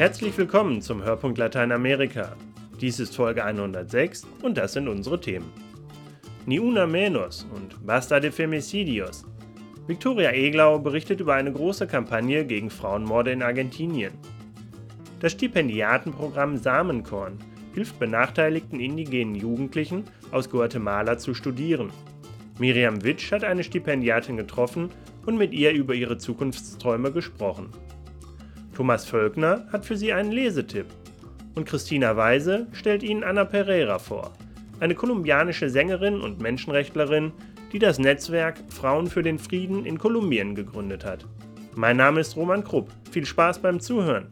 Herzlich willkommen zum Hörpunkt Lateinamerika. Dies ist Folge 106 und das sind unsere Themen. Ni una menos und Basta de Femicidios. Victoria Eglau berichtet über eine große Kampagne gegen Frauenmorde in Argentinien. Das Stipendiatenprogramm Samenkorn hilft benachteiligten indigenen Jugendlichen aus Guatemala zu studieren. Miriam Witsch hat eine Stipendiatin getroffen und mit ihr über ihre Zukunftsträume gesprochen. Thomas Völkner hat für sie einen Lesetipp und Christina Weise stellt ihnen Anna Pereira vor, eine kolumbianische Sängerin und Menschenrechtlerin, die das Netzwerk Frauen für den Frieden in Kolumbien gegründet hat. Mein Name ist Roman Krupp. Viel Spaß beim Zuhören.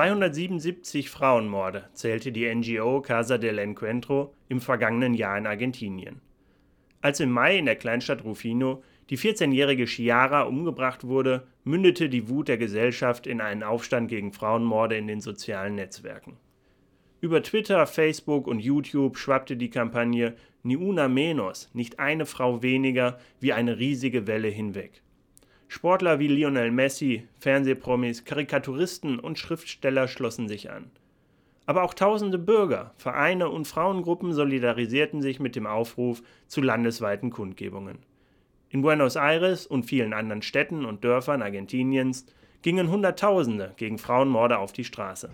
277 Frauenmorde zählte die NGO Casa del Encuentro im vergangenen Jahr in Argentinien. Als im Mai in der Kleinstadt Rufino die 14-jährige Chiara umgebracht wurde, mündete die Wut der Gesellschaft in einen Aufstand gegen Frauenmorde in den sozialen Netzwerken. Über Twitter, Facebook und YouTube schwappte die Kampagne Ni una menos, nicht eine Frau weniger, wie eine riesige Welle hinweg. Sportler wie Lionel Messi, Fernsehpromis, Karikaturisten und Schriftsteller schlossen sich an. Aber auch tausende Bürger, Vereine und Frauengruppen solidarisierten sich mit dem Aufruf zu landesweiten Kundgebungen. In Buenos Aires und vielen anderen Städten und Dörfern Argentiniens gingen Hunderttausende gegen Frauenmorde auf die Straße.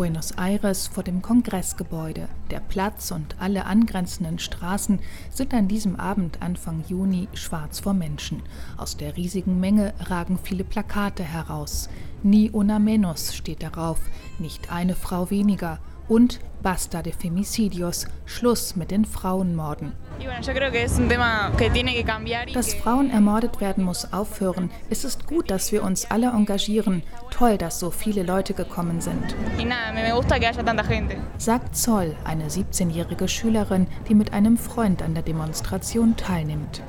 Buenos Aires vor dem Kongressgebäude. Der Platz und alle angrenzenden Straßen sind an diesem Abend Anfang Juni schwarz vor Menschen. Aus der riesigen Menge ragen viele Plakate heraus. Ni una menos steht darauf, nicht eine Frau weniger und Basta de Femicidios, Schluss mit den Frauenmorden. Dass Frauen ermordet werden, muss aufhören. Es ist gut, dass wir uns alle engagieren. Toll, dass so viele Leute gekommen sind. Sagt Zoll, eine 17-jährige Schülerin, die mit einem Freund an der Demonstration teilnimmt.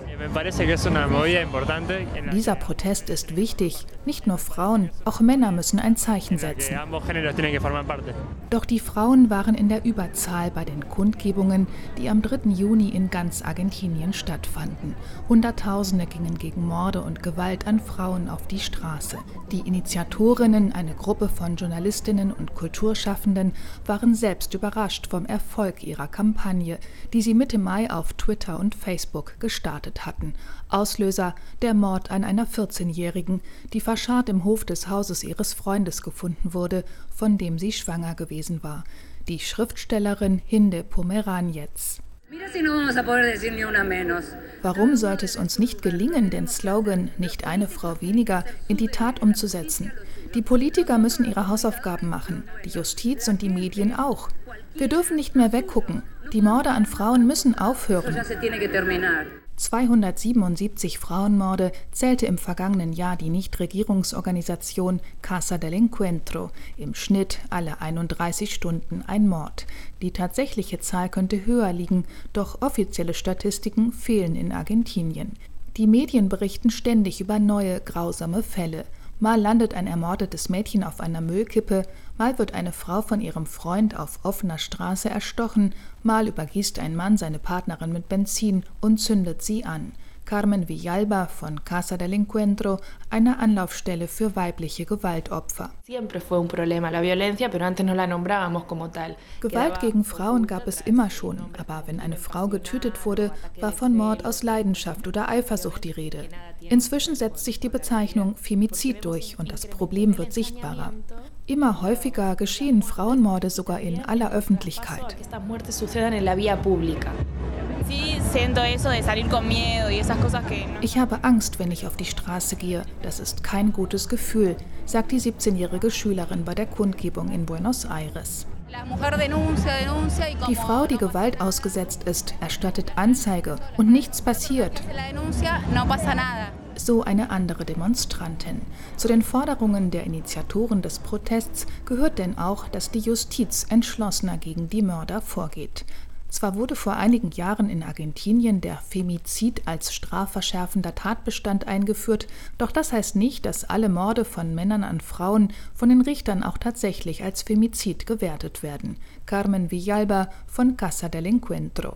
Dieser Protest ist wichtig. Nicht nur Frauen, auch Männer müssen ein Zeichen setzen. Doch die Frauen waren in der Überzahl bei den Kundgebungen, die am 3. Juni in ganz Argentinien stattfanden. Hunderttausende gingen gegen Morde und Gewalt an Frauen auf die Straße. Die Initiatorinnen, eine Gruppe von Journalistinnen und Kulturschaffenden, waren selbst überrascht vom Erfolg ihrer Kampagne, die sie Mitte Mai auf Twitter und Facebook gestartet hatten hatten. Auslöser der Mord an einer 14-Jährigen, die verscharrt im Hof des Hauses ihres Freundes gefunden wurde, von dem sie schwanger gewesen war. Die Schriftstellerin Hinde Pomeranjetz. Warum sollte es uns nicht gelingen, den Slogan Nicht eine Frau weniger in die Tat umzusetzen? Die Politiker müssen ihre Hausaufgaben machen, die Justiz und die Medien auch. Wir dürfen nicht mehr weggucken. Die Morde an Frauen müssen aufhören. 277 Frauenmorde zählte im vergangenen Jahr die Nichtregierungsorganisation Casa del Encuentro, im Schnitt alle 31 Stunden ein Mord. Die tatsächliche Zahl könnte höher liegen, doch offizielle Statistiken fehlen in Argentinien. Die Medien berichten ständig über neue grausame Fälle. Mal landet ein ermordetes Mädchen auf einer Müllkippe, mal wird eine Frau von ihrem Freund auf offener Straße erstochen, mal übergießt ein Mann seine Partnerin mit Benzin und zündet sie an. Carmen Villalba von Casa del Encuentro, einer Anlaufstelle für weibliche Gewaltopfer. Gewalt gegen Frauen gab es immer schon, aber wenn eine Frau getötet wurde, war von Mord aus Leidenschaft oder Eifersucht die Rede. Inzwischen setzt sich die Bezeichnung Femizid durch und das Problem wird sichtbarer. Immer häufiger geschehen Frauenmorde sogar in aller Öffentlichkeit. Ich habe Angst, wenn ich auf die Straße gehe. Das ist kein gutes Gefühl, sagt die 17-jährige Schülerin bei der Kundgebung in Buenos Aires. Die Frau, die Gewalt ausgesetzt ist, erstattet Anzeige und nichts passiert so eine andere Demonstrantin. Zu den Forderungen der Initiatoren des Protests gehört denn auch, dass die Justiz entschlossener gegen die Mörder vorgeht. Zwar wurde vor einigen Jahren in Argentinien der Femizid als strafverschärfender Tatbestand eingeführt, doch das heißt nicht, dass alle Morde von Männern an Frauen von den Richtern auch tatsächlich als Femizid gewertet werden. Carmen Villalba von Casa del Encuentro.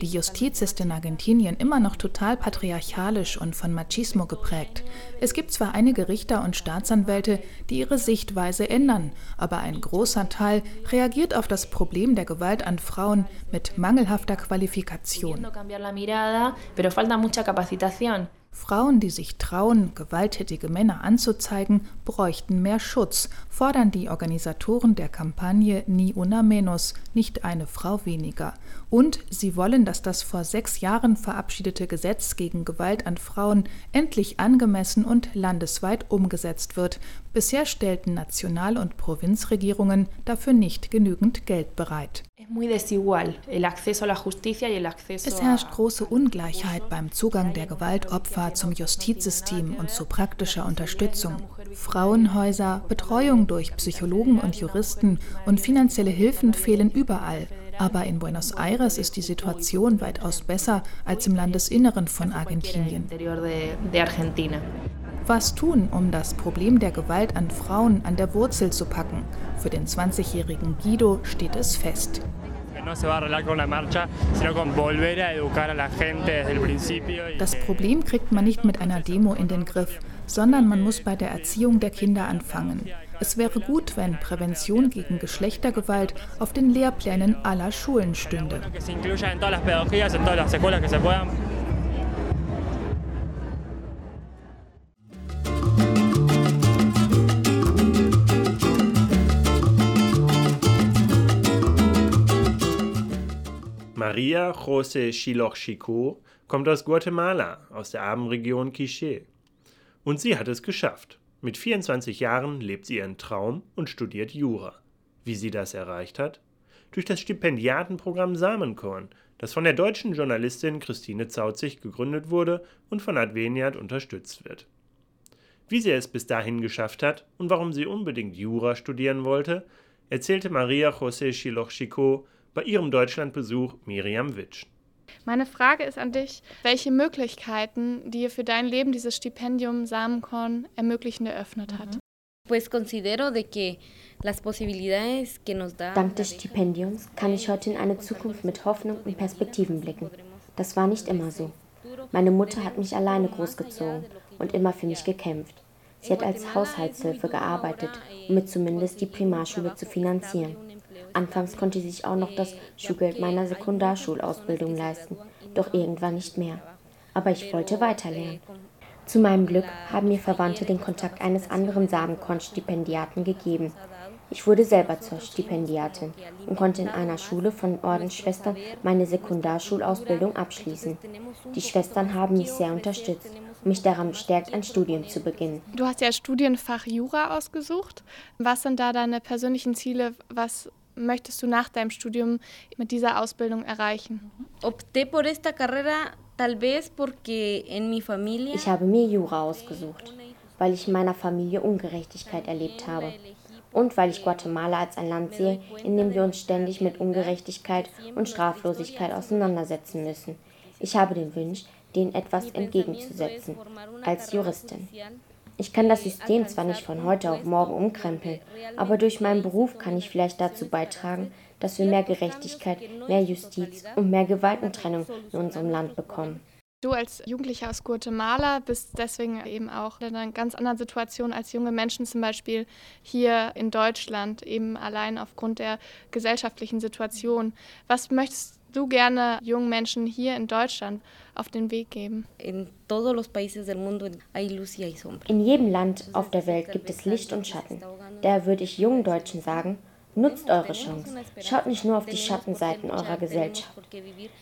Die Justiz ist in Argentinien immer noch total patriarchalisch und von Machismo geprägt. Es gibt zwar einige Richter und Staatsanwälte, die ihre Sichtweise ändern, aber ein großer Teil reagiert auf das Problem der Gewalt an Frauen mit mangelhafter Qualifikation. Frauen, die sich trauen, gewalttätige Männer anzuzeigen, bräuchten mehr Schutz, fordern die Organisatoren der Kampagne Ni una menos, nicht eine Frau weniger. Und sie wollen, dass das vor sechs Jahren verabschiedete Gesetz gegen Gewalt an Frauen endlich angemessen und landesweit umgesetzt wird. Bisher stellten National- und Provinzregierungen dafür nicht genügend Geld bereit. Es herrscht große Ungleichheit beim Zugang der Gewaltopfer zum Justizsystem und zu praktischer Unterstützung. Frauenhäuser, Betreuung durch Psychologen und Juristen und finanzielle Hilfen fehlen überall. Aber in Buenos Aires ist die Situation weitaus besser als im Landesinneren von Argentinien. Was tun, um das Problem der Gewalt an Frauen an der Wurzel zu packen? Für den 20-jährigen Guido steht es fest. Das Problem kriegt man nicht mit einer Demo in den Griff, sondern man muss bei der Erziehung der Kinder anfangen. Es wäre gut, wenn Prävention gegen Geschlechtergewalt auf den Lehrplänen aller Schulen stünde. Maria José Chiloch Chico kommt aus Guatemala, aus der armen Region Quiché. Und sie hat es geschafft. Mit 24 Jahren lebt sie ihren Traum und studiert Jura. Wie sie das erreicht hat? Durch das Stipendiatenprogramm Samenkorn, das von der deutschen Journalistin Christine Zauzig gegründet wurde und von Adveniat unterstützt wird. Wie sie es bis dahin geschafft hat und warum sie unbedingt Jura studieren wollte, erzählte Maria José Chiloch Chico bei ihrem Deutschlandbesuch Miriam Witsch. Meine Frage ist an dich, welche Möglichkeiten dir für dein Leben dieses Stipendium Samenkorn ermöglichen eröffnet hat. Dank des Stipendiums kann ich heute in eine Zukunft mit Hoffnung und Perspektiven blicken. Das war nicht immer so. Meine Mutter hat mich alleine großgezogen und immer für mich gekämpft. Sie hat als Haushaltshilfe gearbeitet, um mir zumindest die Primarschule zu finanzieren. Anfangs konnte ich sich auch noch das Schulgeld meiner Sekundarschulausbildung leisten, doch irgendwann nicht mehr. Aber ich wollte weiterlernen. Zu meinem Glück haben mir Verwandte den Kontakt eines anderen Samenkorn-Stipendiaten gegeben. Ich wurde selber zur Stipendiatin und konnte in einer Schule von Ordensschwestern meine Sekundarschulausbildung abschließen. Die Schwestern haben mich sehr unterstützt und mich daran bestärkt, ein Studium zu beginnen. Du hast ja Studienfach Jura ausgesucht. Was sind da deine persönlichen Ziele? Was möchtest du nach deinem Studium mit dieser Ausbildung erreichen? Ich habe mir Jura ausgesucht, weil ich in meiner Familie Ungerechtigkeit erlebt habe und weil ich Guatemala als ein Land sehe, in dem wir uns ständig mit Ungerechtigkeit und Straflosigkeit auseinandersetzen müssen. Ich habe den Wunsch, denen etwas entgegenzusetzen, als Juristin. Ich kann das System zwar nicht von heute auf morgen umkrempeln, aber durch meinen Beruf kann ich vielleicht dazu beitragen, dass wir mehr Gerechtigkeit, mehr Justiz und mehr Gewaltentrennung in unserem Land bekommen. Du als Jugendlicher aus Guatemala bist deswegen eben auch in einer ganz anderen Situation als junge Menschen zum Beispiel hier in Deutschland, eben allein aufgrund der gesellschaftlichen Situation. Was möchtest du gerne jungen Menschen hier in Deutschland auf den Weg geben? In jedem Land auf der Welt gibt es Licht und Schatten. Daher würde ich jungen Deutschen sagen, Nutzt eure Chance. Schaut nicht nur auf die Schattenseiten eurer Gesellschaft.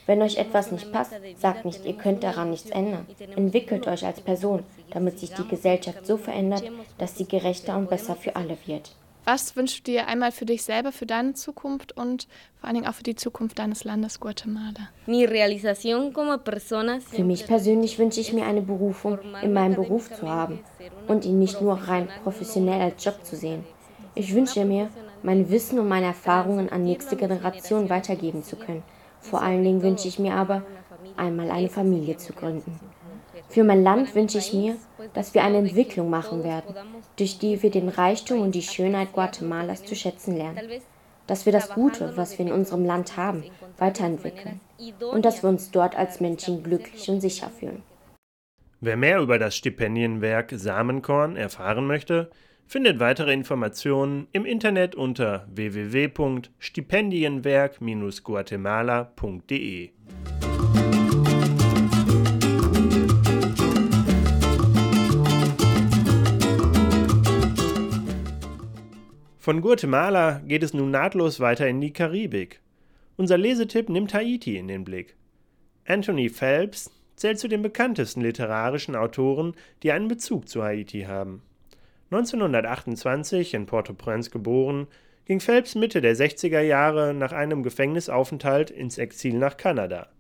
Wenn euch etwas nicht passt, sagt nicht, ihr könnt daran nichts ändern. Entwickelt euch als Person, damit sich die Gesellschaft so verändert, dass sie gerechter und besser für alle wird. Was wünschst du dir einmal für dich selber, für deine Zukunft und vor allen Dingen auch für die Zukunft deines Landes Guatemala? Für mich persönlich wünsche ich mir eine Berufung in meinem Beruf zu haben und ihn nicht nur rein professionell als Job zu sehen. Ich wünsche mir, mein Wissen und meine Erfahrungen an nächste Generation weitergeben zu können. Vor allen Dingen wünsche ich mir aber, einmal eine Familie zu gründen. Für mein Land wünsche ich mir, dass wir eine Entwicklung machen werden, durch die wir den Reichtum und die Schönheit Guatemalas zu schätzen lernen. Dass wir das Gute, was wir in unserem Land haben, weiterentwickeln. Und dass wir uns dort als Menschen glücklich und sicher fühlen. Wer mehr über das Stipendienwerk Samenkorn erfahren möchte, findet weitere Informationen im Internet unter www.stipendienwerk-guatemala.de. Von Guatemala geht es nun nahtlos weiter in die Karibik. Unser Lesetipp nimmt Haiti in den Blick. Anthony Phelps zählt zu den bekanntesten literarischen Autoren, die einen Bezug zu Haiti haben. 1928 in Port-au-Prince geboren, ging Phelps Mitte der 60er Jahre nach einem Gefängnisaufenthalt ins Exil nach Kanada.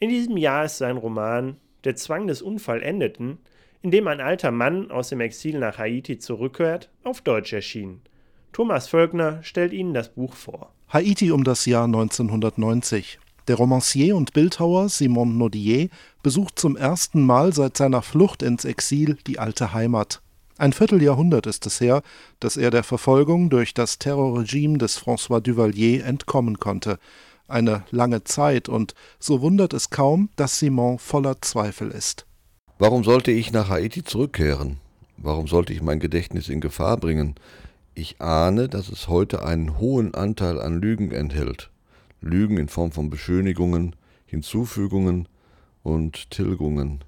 In diesem Jahr ist sein Roman Der Zwang des Unvollendeten, in dem ein alter Mann aus dem Exil nach Haiti zurückkehrt, auf Deutsch erschienen. Thomas Völkner stellt Ihnen das Buch vor. Haiti um das Jahr 1990. Der Romancier und Bildhauer Simon Nodier besucht zum ersten Mal seit seiner Flucht ins Exil die alte Heimat. Ein Vierteljahrhundert ist es her, dass er der Verfolgung durch das Terrorregime des François Duvalier entkommen konnte. Eine lange Zeit, und so wundert es kaum, dass Simon voller Zweifel ist. Warum sollte ich nach Haiti zurückkehren? Warum sollte ich mein Gedächtnis in Gefahr bringen? Ich ahne, dass es heute einen hohen Anteil an Lügen enthält. Lügen in Form von Beschönigungen, Hinzufügungen und Tilgungen.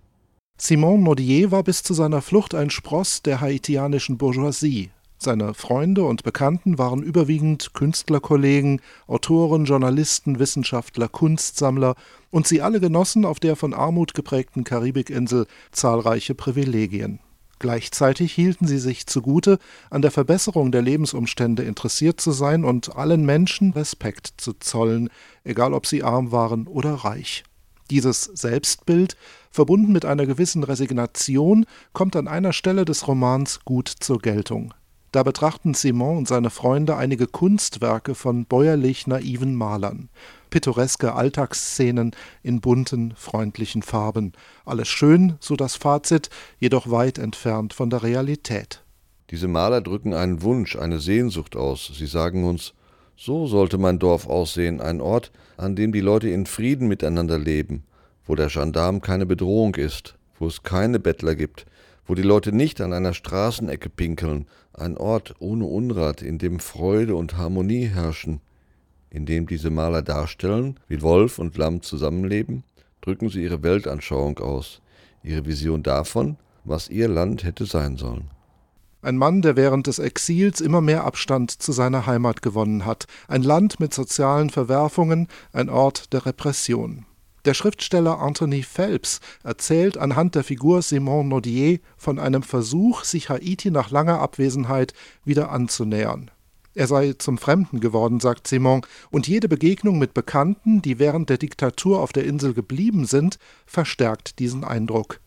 Simon Nodier war bis zu seiner Flucht ein Spross der haitianischen Bourgeoisie. Seine Freunde und Bekannten waren überwiegend Künstlerkollegen, Autoren, Journalisten, Wissenschaftler, Kunstsammler, und sie alle genossen auf der von Armut geprägten Karibikinsel zahlreiche Privilegien. Gleichzeitig hielten sie sich zugute, an der Verbesserung der Lebensumstände interessiert zu sein und allen Menschen Respekt zu zollen, egal ob sie arm waren oder reich. Dieses Selbstbild, verbunden mit einer gewissen Resignation, kommt an einer Stelle des Romans gut zur Geltung. Da betrachten Simon und seine Freunde einige Kunstwerke von bäuerlich naiven Malern. Pittoreske Alltagsszenen in bunten, freundlichen Farben. Alles schön, so das Fazit, jedoch weit entfernt von der Realität. Diese Maler drücken einen Wunsch, eine Sehnsucht aus. Sie sagen uns, so sollte mein Dorf aussehen, ein Ort, an dem die Leute in Frieden miteinander leben, wo der Gendarm keine Bedrohung ist, wo es keine Bettler gibt, wo die Leute nicht an einer Straßenecke pinkeln, ein Ort ohne Unrat, in dem Freude und Harmonie herrschen. In dem diese Maler darstellen, wie Wolf und Lamm zusammenleben, drücken sie ihre Weltanschauung aus, ihre Vision davon, was ihr Land hätte sein sollen. Ein Mann, der während des Exils immer mehr Abstand zu seiner Heimat gewonnen hat, ein Land mit sozialen Verwerfungen, ein Ort der Repression. Der Schriftsteller Anthony Phelps erzählt anhand der Figur Simon Nodier von einem Versuch, sich Haiti nach langer Abwesenheit wieder anzunähern. Er sei zum Fremden geworden, sagt Simon, und jede Begegnung mit Bekannten, die während der Diktatur auf der Insel geblieben sind, verstärkt diesen Eindruck.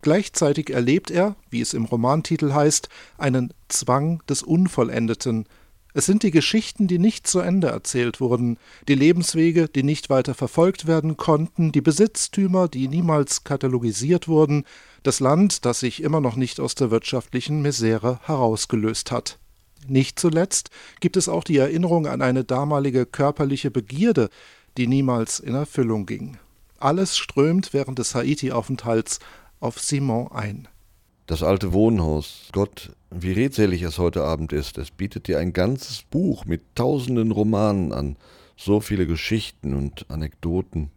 Gleichzeitig erlebt er, wie es im Romantitel heißt, einen Zwang des Unvollendeten. Es sind die Geschichten, die nicht zu Ende erzählt wurden, die Lebenswege, die nicht weiter verfolgt werden konnten, die Besitztümer, die niemals katalogisiert wurden, das Land, das sich immer noch nicht aus der wirtschaftlichen Misere herausgelöst hat. Nicht zuletzt gibt es auch die Erinnerung an eine damalige körperliche Begierde, die niemals in Erfüllung ging. Alles strömt während des Haiti-Aufenthalts auf Simon ein. Das alte Wohnhaus. Gott, wie redselig es heute Abend ist. Es bietet dir ein ganzes Buch mit tausenden Romanen an. So viele Geschichten und Anekdoten.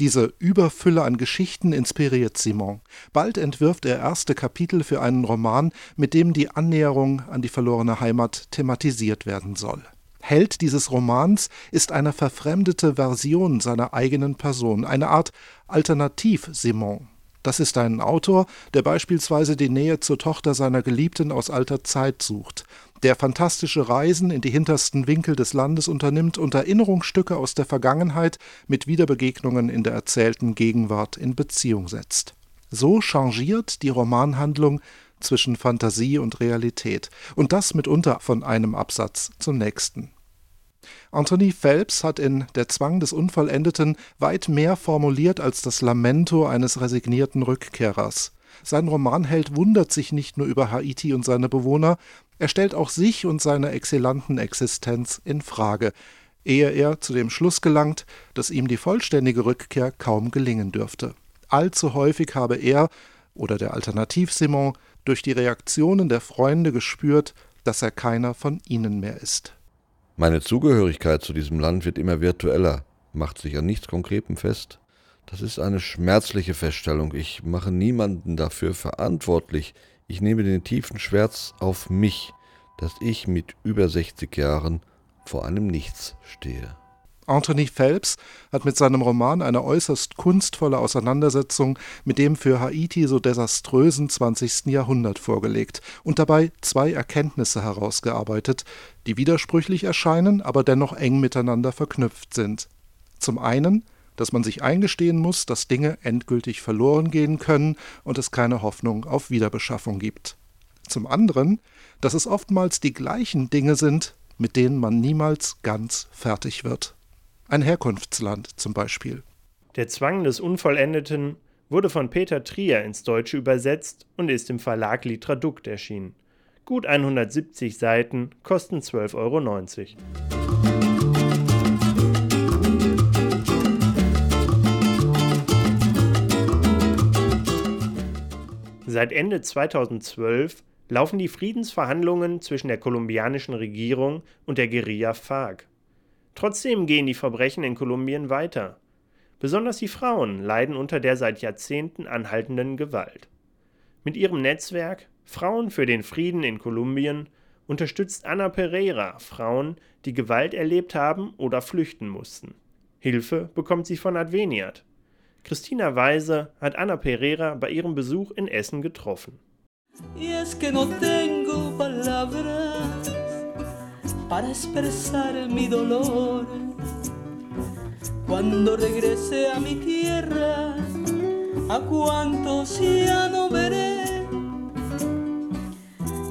Diese Überfülle an Geschichten inspiriert Simon. Bald entwirft er erste Kapitel für einen Roman, mit dem die Annäherung an die verlorene Heimat thematisiert werden soll. Held dieses Romans ist eine verfremdete Version seiner eigenen Person, eine Art Alternativ-Simon. Das ist ein Autor, der beispielsweise die Nähe zur Tochter seiner Geliebten aus alter Zeit sucht, der fantastische Reisen in die hintersten Winkel des Landes unternimmt und Erinnerungsstücke aus der Vergangenheit mit Wiederbegegnungen in der erzählten Gegenwart in Beziehung setzt. So changiert die Romanhandlung zwischen Fantasie und Realität, und das mitunter von einem Absatz zum nächsten. Anthony Phelps hat in Der Zwang des Unvollendeten weit mehr formuliert als das Lamento eines resignierten Rückkehrers. Sein Romanheld wundert sich nicht nur über Haiti und seine Bewohner, er stellt auch sich und seine exzellenten Existenz in Frage, ehe er zu dem Schluss gelangt, dass ihm die vollständige Rückkehr kaum gelingen dürfte. Allzu häufig habe er oder der Alternativ-Simon durch die Reaktionen der Freunde gespürt, dass er keiner von ihnen mehr ist. Meine Zugehörigkeit zu diesem Land wird immer virtueller, macht sich an nichts Konkretem fest. Das ist eine schmerzliche Feststellung. Ich mache niemanden dafür verantwortlich. Ich nehme den tiefen Schmerz auf mich, dass ich mit über 60 Jahren vor einem Nichts stehe. Anthony Phelps hat mit seinem Roman eine äußerst kunstvolle Auseinandersetzung mit dem für Haiti so desaströsen 20. Jahrhundert vorgelegt und dabei zwei Erkenntnisse herausgearbeitet, die widersprüchlich erscheinen, aber dennoch eng miteinander verknüpft sind. Zum einen, dass man sich eingestehen muss, dass Dinge endgültig verloren gehen können und es keine Hoffnung auf Wiederbeschaffung gibt. Zum anderen, dass es oftmals die gleichen Dinge sind, mit denen man niemals ganz fertig wird ein Herkunftsland zum Beispiel. Der Zwang des Unvollendeten wurde von Peter Trier ins Deutsche übersetzt und ist im Verlag Litradukt erschienen. Gut 170 Seiten kosten 12,90 Euro. Seit Ende 2012 laufen die Friedensverhandlungen zwischen der kolumbianischen Regierung und der Guerilla FARC. Trotzdem gehen die Verbrechen in Kolumbien weiter. Besonders die Frauen leiden unter der seit Jahrzehnten anhaltenden Gewalt. Mit ihrem Netzwerk Frauen für den Frieden in Kolumbien unterstützt Anna Pereira Frauen, die Gewalt erlebt haben oder flüchten mussten. Hilfe bekommt sie von Adveniat. Christina Weise hat Anna Pereira bei ihrem Besuch in Essen getroffen. Y es que no tengo palabras para expresar mi dolor. Cuando regrese a mi tierra, a cuántos ya no veré.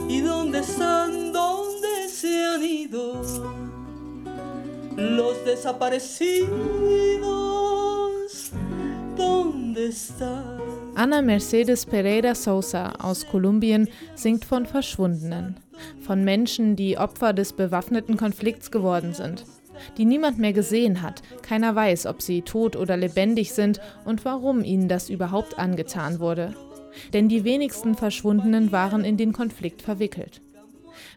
¿Y dónde están, dónde se han ido los desaparecidos? ¿Dónde están? Anna Mercedes Pereira Sousa aus Kolumbien singt von Verschwundenen, von Menschen, die Opfer des bewaffneten Konflikts geworden sind, die niemand mehr gesehen hat, keiner weiß, ob sie tot oder lebendig sind und warum ihnen das überhaupt angetan wurde. Denn die wenigsten Verschwundenen waren in den Konflikt verwickelt.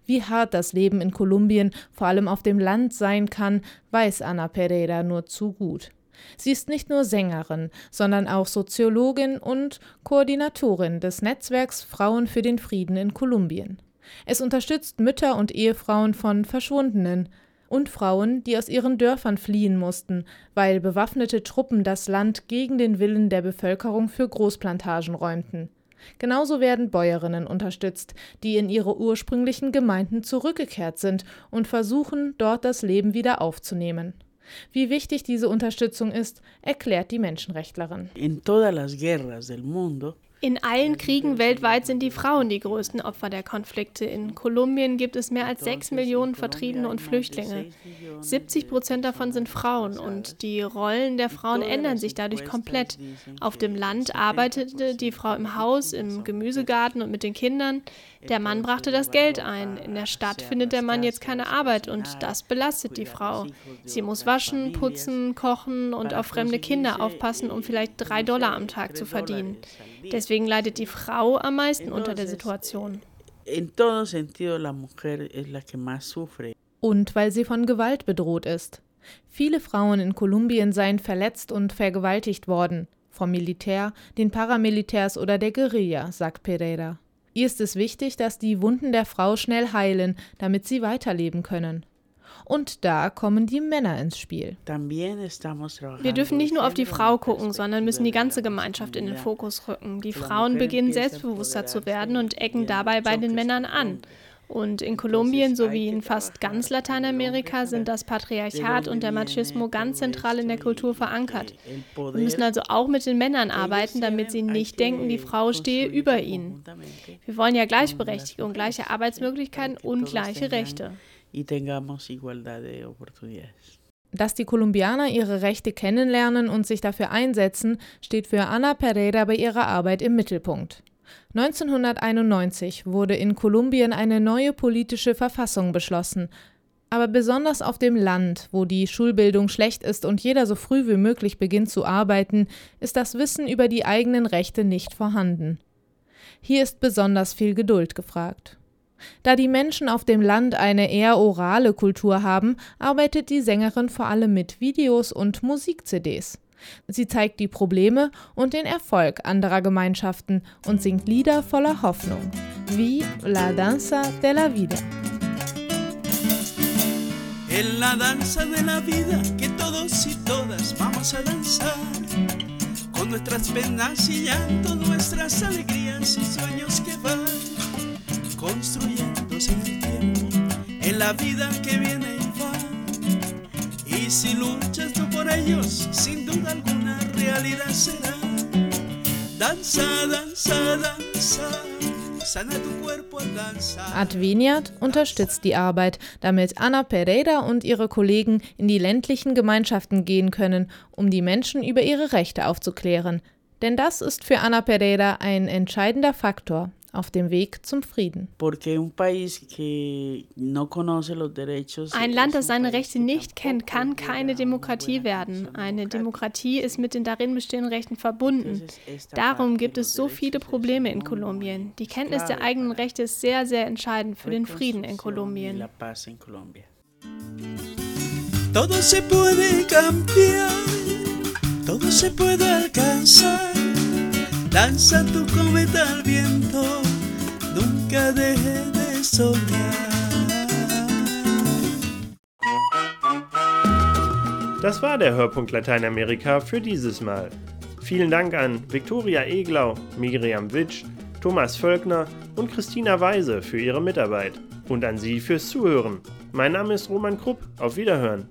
Wie hart das Leben in Kolumbien, vor allem auf dem Land, sein kann, weiß Anna Pereira nur zu gut. Sie ist nicht nur Sängerin, sondern auch Soziologin und Koordinatorin des Netzwerks Frauen für den Frieden in Kolumbien. Es unterstützt Mütter und Ehefrauen von Verschwundenen und Frauen, die aus ihren Dörfern fliehen mussten, weil bewaffnete Truppen das Land gegen den Willen der Bevölkerung für Großplantagen räumten. Genauso werden Bäuerinnen unterstützt, die in ihre ursprünglichen Gemeinden zurückgekehrt sind und versuchen, dort das Leben wieder aufzunehmen. Wie wichtig diese Unterstützung ist, erklärt die Menschenrechtlerin. In todas las guerras del mundo in allen Kriegen weltweit sind die Frauen die größten Opfer der Konflikte. In Kolumbien gibt es mehr als sechs Millionen Vertriebene und Flüchtlinge. 70 Prozent davon sind Frauen und die Rollen der Frauen ändern sich dadurch komplett. Auf dem Land arbeitete die Frau im Haus, im Gemüsegarten und mit den Kindern. Der Mann brachte das Geld ein. In der Stadt findet der Mann jetzt keine Arbeit und das belastet die Frau. Sie muss waschen, putzen, kochen und auf fremde Kinder aufpassen, um vielleicht drei Dollar am Tag zu verdienen. Deswegen leidet die Frau am meisten unter der Situation. Und weil sie von Gewalt bedroht ist. Viele Frauen in Kolumbien seien verletzt und vergewaltigt worden. Vom Militär, den Paramilitärs oder der Guerilla, sagt Pereira. Ihr ist es wichtig, dass die Wunden der Frau schnell heilen, damit sie weiterleben können. Und da kommen die Männer ins Spiel. Wir dürfen nicht nur auf die Frau gucken, sondern müssen die ganze Gemeinschaft in den Fokus rücken. Die Frauen beginnen selbstbewusster zu werden und ecken dabei bei den Männern an. Und in Kolumbien sowie in fast ganz Lateinamerika sind das Patriarchat und der Machismo ganz zentral in der Kultur verankert. Wir müssen also auch mit den Männern arbeiten, damit sie nicht denken, die Frau stehe über ihnen. Wir wollen ja Gleichberechtigung, gleiche Arbeitsmöglichkeiten und gleiche Rechte. Dass die Kolumbianer ihre Rechte kennenlernen und sich dafür einsetzen, steht für Ana Pereira bei ihrer Arbeit im Mittelpunkt. 1991 wurde in Kolumbien eine neue politische Verfassung beschlossen. Aber besonders auf dem Land, wo die Schulbildung schlecht ist und jeder so früh wie möglich beginnt zu arbeiten, ist das Wissen über die eigenen Rechte nicht vorhanden. Hier ist besonders viel Geduld gefragt. Da die Menschen auf dem Land eine eher orale Kultur haben, arbeitet die Sängerin vor allem mit Videos und Musik-CDs. Sie zeigt die Probleme und den Erfolg anderer Gemeinschaften und singt Lieder voller Hoffnung, wie La Danza de la Vida. En la danza de la vida que todos y todas vamos a danzar, con nuestras penas y llantos, nuestras alegrías y sueños que van construyéndose el tiempo, en la vida que viene y va. Y si luchas tú por ellos, sin duda alguna realidad será. Danza, danza, danza. Adveniat unterstützt die Arbeit, damit Anna Pereira und ihre Kollegen in die ländlichen Gemeinschaften gehen können, um die Menschen über ihre Rechte aufzuklären. Denn das ist für Anna Pereira ein entscheidender Faktor auf dem Weg zum Frieden. Ein Land, das seine Rechte nicht kennt, kann keine Demokratie werden. Eine Demokratie ist mit den darin bestehenden Rechten verbunden. Darum gibt es so viele Probleme in Kolumbien. Die Kenntnis der eigenen Rechte ist sehr, sehr entscheidend für den Frieden in Kolumbien. Todo se puede cambiar, todo se puede alcanzar. Lanza tu cometa al viento, nunca deje de soñar. Das war der Hörpunkt Lateinamerika für dieses Mal. Vielen Dank an Viktoria Eglau, Miriam Witsch, Thomas Völkner und Christina Weise für ihre Mitarbeit und an Sie fürs Zuhören. Mein Name ist Roman Krupp. Auf Wiederhören.